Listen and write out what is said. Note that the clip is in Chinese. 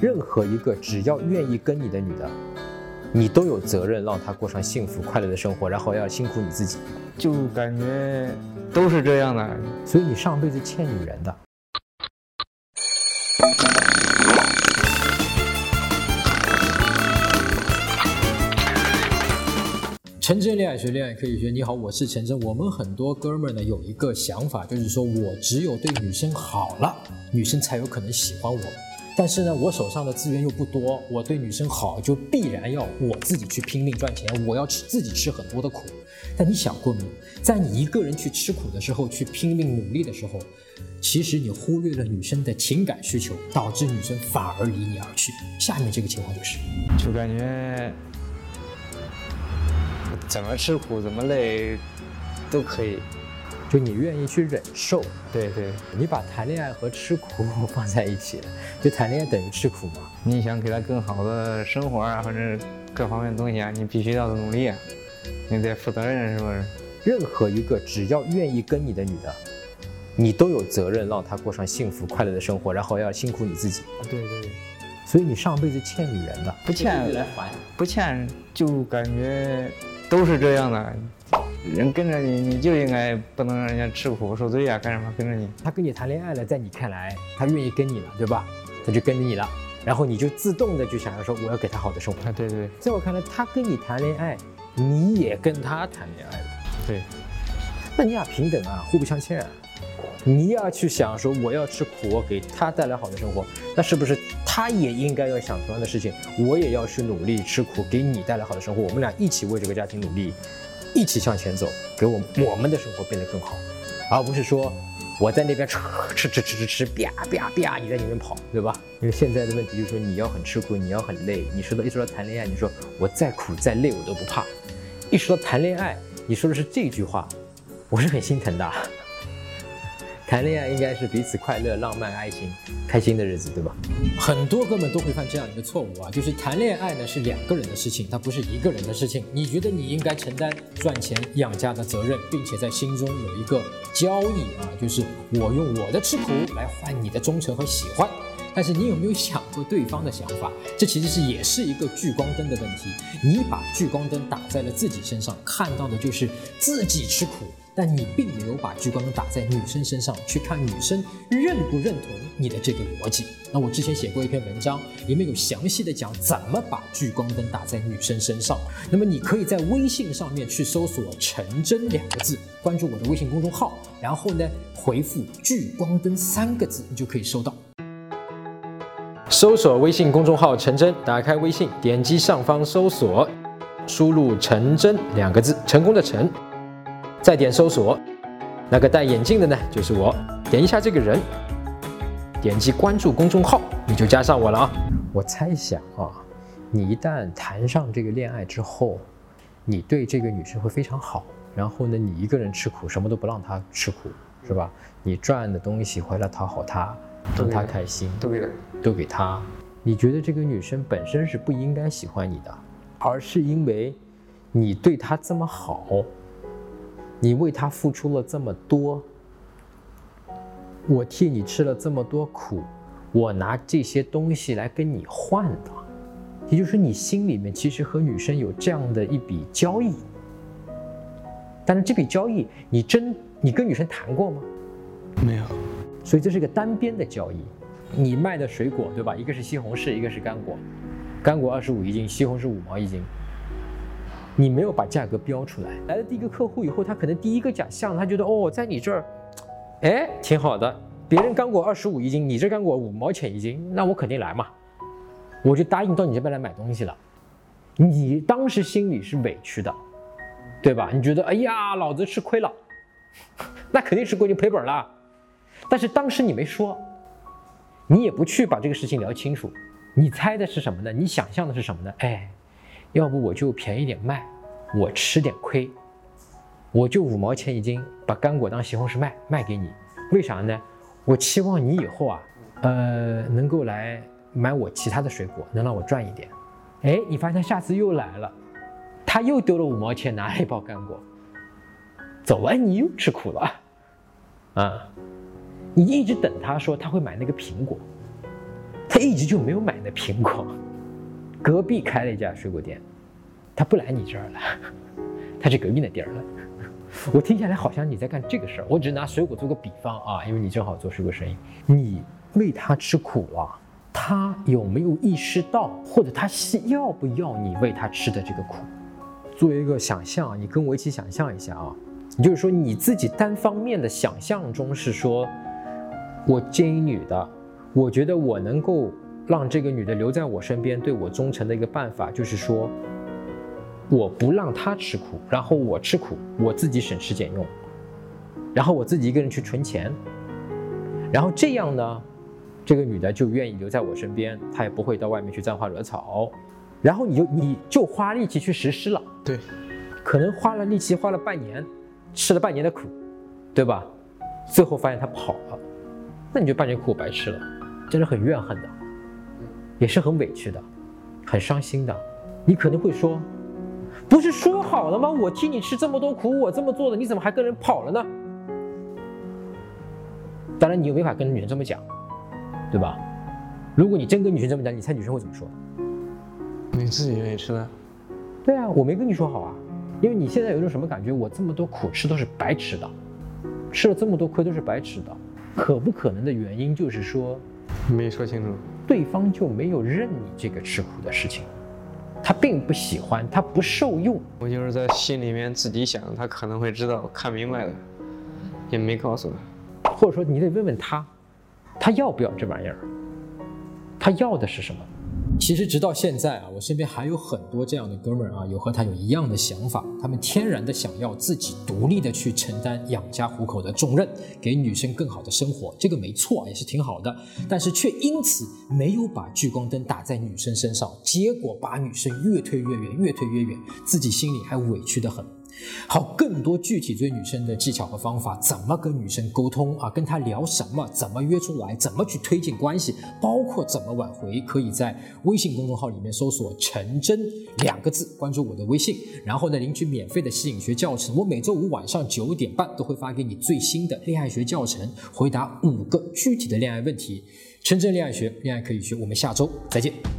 任何一个只要愿意跟你的女的，你都有责任让她过上幸福快乐的生活，然后要辛苦你自己。就感觉都是这样的，所以你上辈子欠女人的。陈真恋爱学恋爱可以学。你好，我是陈真。我们很多哥们儿呢有一个想法，就是说我只有对女生好了，女生才有可能喜欢我。但是呢，我手上的资源又不多，我对女生好就必然要我自己去拼命赚钱，我要吃自己吃很多的苦。但你想过没有，在你一个人去吃苦的时候，去拼命努力的时候，其实你忽略了女生的情感需求，导致女生反而离你而去。下面这个情况就是，就感觉怎么吃苦怎么累都可以。就你愿意去忍受，对对，你把谈恋爱和吃苦 放在一起，就谈恋爱等于吃苦嘛？你想给他更好的生活啊，或者各方面东西啊，你必须要努力啊，你得负责任，是不是？任何一个只要愿意跟你的女的，你都有责任让她过上幸福快乐的生活，然后要辛苦你自己。对对，所以你上辈子欠女人的，不欠来还，不欠就感觉都是这样的。人跟着你，你就应该不能让人家吃苦受罪啊！干什么跟着你？他跟你谈恋爱了，在你看来，他愿意跟你了，对吧？他就跟着你了，然后你就自动的就想要说，我要给他好的生活。啊，对对。在我看来，他跟你谈恋爱，你也跟他谈恋爱了。对。那你俩平等啊，互不相欠。啊你要去想说，我要吃苦，我给他带来好的生活，那是不是他也应该要想同样的事情？我也要去努力吃苦，给你带来好的生活，我们俩一起为这个家庭努力。一起向前走，给我我们的生活变得更好，而不是说我在那边吃 吃吃吃吃吃，啪啪啪，你在里面跑，对吧？因为现在的问题就是说你要很吃苦，你要很累。你说到一说到谈恋爱，你说我再苦再累我都不怕。一说到谈恋爱，你说的是这句话，我是很心疼的。谈恋爱应该是彼此快乐、浪漫、爱情、开心的日子，对吧？很多哥们都会犯这样一个错误啊，就是谈恋爱呢是两个人的事情，它不是一个人的事情。你觉得你应该承担赚钱养家的责任，并且在心中有一个交易啊，就是我用我的吃苦来换你的忠诚和喜欢。但是你有没有想过对方的想法？这其实是也是一个聚光灯的问题。你把聚光灯打在了自己身上，看到的就是自己吃苦。但你并没有把聚光灯打在女生身上，去看女生认不认同你的这个逻辑。那我之前写过一篇文章，里面有详细的讲怎么把聚光灯打在女生身上。那么你可以在微信上面去搜索“陈真”两个字，关注我的微信公众号，然后呢回复“聚光灯”三个字，你就可以收到。搜索微信公众号“陈真”，打开微信，点击上方搜索，输入“陈真”两个字，成功的“陈”。再点搜索，那个戴眼镜的呢，就是我。点一下这个人，点击关注公众号，你就加上我了啊。我猜想啊，你一旦谈上这个恋爱之后，你对这个女生会非常好。然后呢，你一个人吃苦，什么都不让她吃苦，是吧？你赚的东西回来讨好她，让她开心，都给都给她。你觉得这个女生本身是不应该喜欢你的，而是因为你对她这么好。你为他付出了这么多，我替你吃了这么多苦，我拿这些东西来跟你换的，也就是说，你心里面其实和女生有这样的一笔交易。但是这笔交易，你真你跟女生谈过吗？没有。所以这是一个单边的交易。你卖的水果对吧？一个是西红柿，一个是干果，干果二十五一斤，西红柿五毛一斤。你没有把价格标出来，来了第一个客户以后，他可能第一个假象，他觉得哦，在你这儿，哎，挺好的。别人干果二十五一斤，你这干果五毛钱一斤，那我肯定来嘛，我就答应到你这边来买东西了。你当时心里是委屈的，对吧？你觉得哎呀，老子吃亏了，那肯定是亏，你赔本了。但是当时你没说，你也不去把这个事情聊清楚，你猜的是什么呢？你想象的是什么呢？哎。要不我就便宜点卖，我吃点亏，我就五毛钱一斤把干果当西红柿卖卖给你，为啥呢？我期望你以后啊，呃，能够来买我其他的水果，能让我赚一点。哎，你发现下次又来了，他又丢了五毛钱拿了一包干果，走了，你又吃苦了，啊，你一直等他说他会买那个苹果，他一直就没有买那苹果。隔壁开了一家水果店，他不来你这儿了，他去隔壁那店了。我听下来好像你在干这个事儿，我只是拿水果做个比方啊，因为你正好做水果生意，你为他吃苦了，他有没有意识到，或者他要不要你为他吃的这个苦？作为一个想象，你跟我一起想象一下啊，也就是说你自己单方面的想象中是说，我见一女的，我觉得我能够让这个女的留在我身边，对我忠诚的一个办法就是说。我不让她吃苦，然后我吃苦，我自己省吃俭用，然后我自己一个人去存钱，然后这样呢，这个女的就愿意留在我身边，她也不会到外面去沾花惹草，然后你就你就花力气去实施了，对，可能花了力气花了半年，吃了半年的苦，对吧？最后发现她跑了，那你就半年苦白吃了，真的很怨恨的，也是很委屈的，很伤心的，你可能会说。不是说好了吗？我替你吃这么多苦，我这么做的，你怎么还跟人跑了呢？当然，你又没法跟女生这么讲，对吧？如果你真跟女生这么讲，你猜女生会怎么说？你自己愿意吃的。对啊，我没跟你说好啊，因为你现在有一种什么感觉？我这么多苦吃都是白吃的，吃了这么多亏都是白吃的。可不可能的原因就是说，没说清楚，对方就没有认你这个吃苦的事情。他并不喜欢，他不受用。我就是在心里面自己想，他可能会知道，看明白了，也没告诉他。或者说，你得问问他，他要不要这玩意儿？他要的是什么？其实直到现在啊，我身边还有很多这样的哥们儿啊，有和他有一样的想法，他们天然的想要自己独立的去承担养家糊口的重任，给女生更好的生活，这个没错，也是挺好的，但是却因此没有把聚光灯打在女生身上，结果把女生越推越远，越推越远，自己心里还委屈的很。好，更多具体追女生的技巧和方法，怎么跟女生沟通啊？跟她聊什么？怎么约出来？怎么去推进关系？包括怎么挽回？可以在微信公众号里面搜索“陈真”两个字，关注我的微信，然后呢领取免费的吸引学教程。我每周五晚上九点半都会发给你最新的恋爱学教程，回答五个具体的恋爱问题。陈真恋爱学，恋爱可以学。我们下周再见。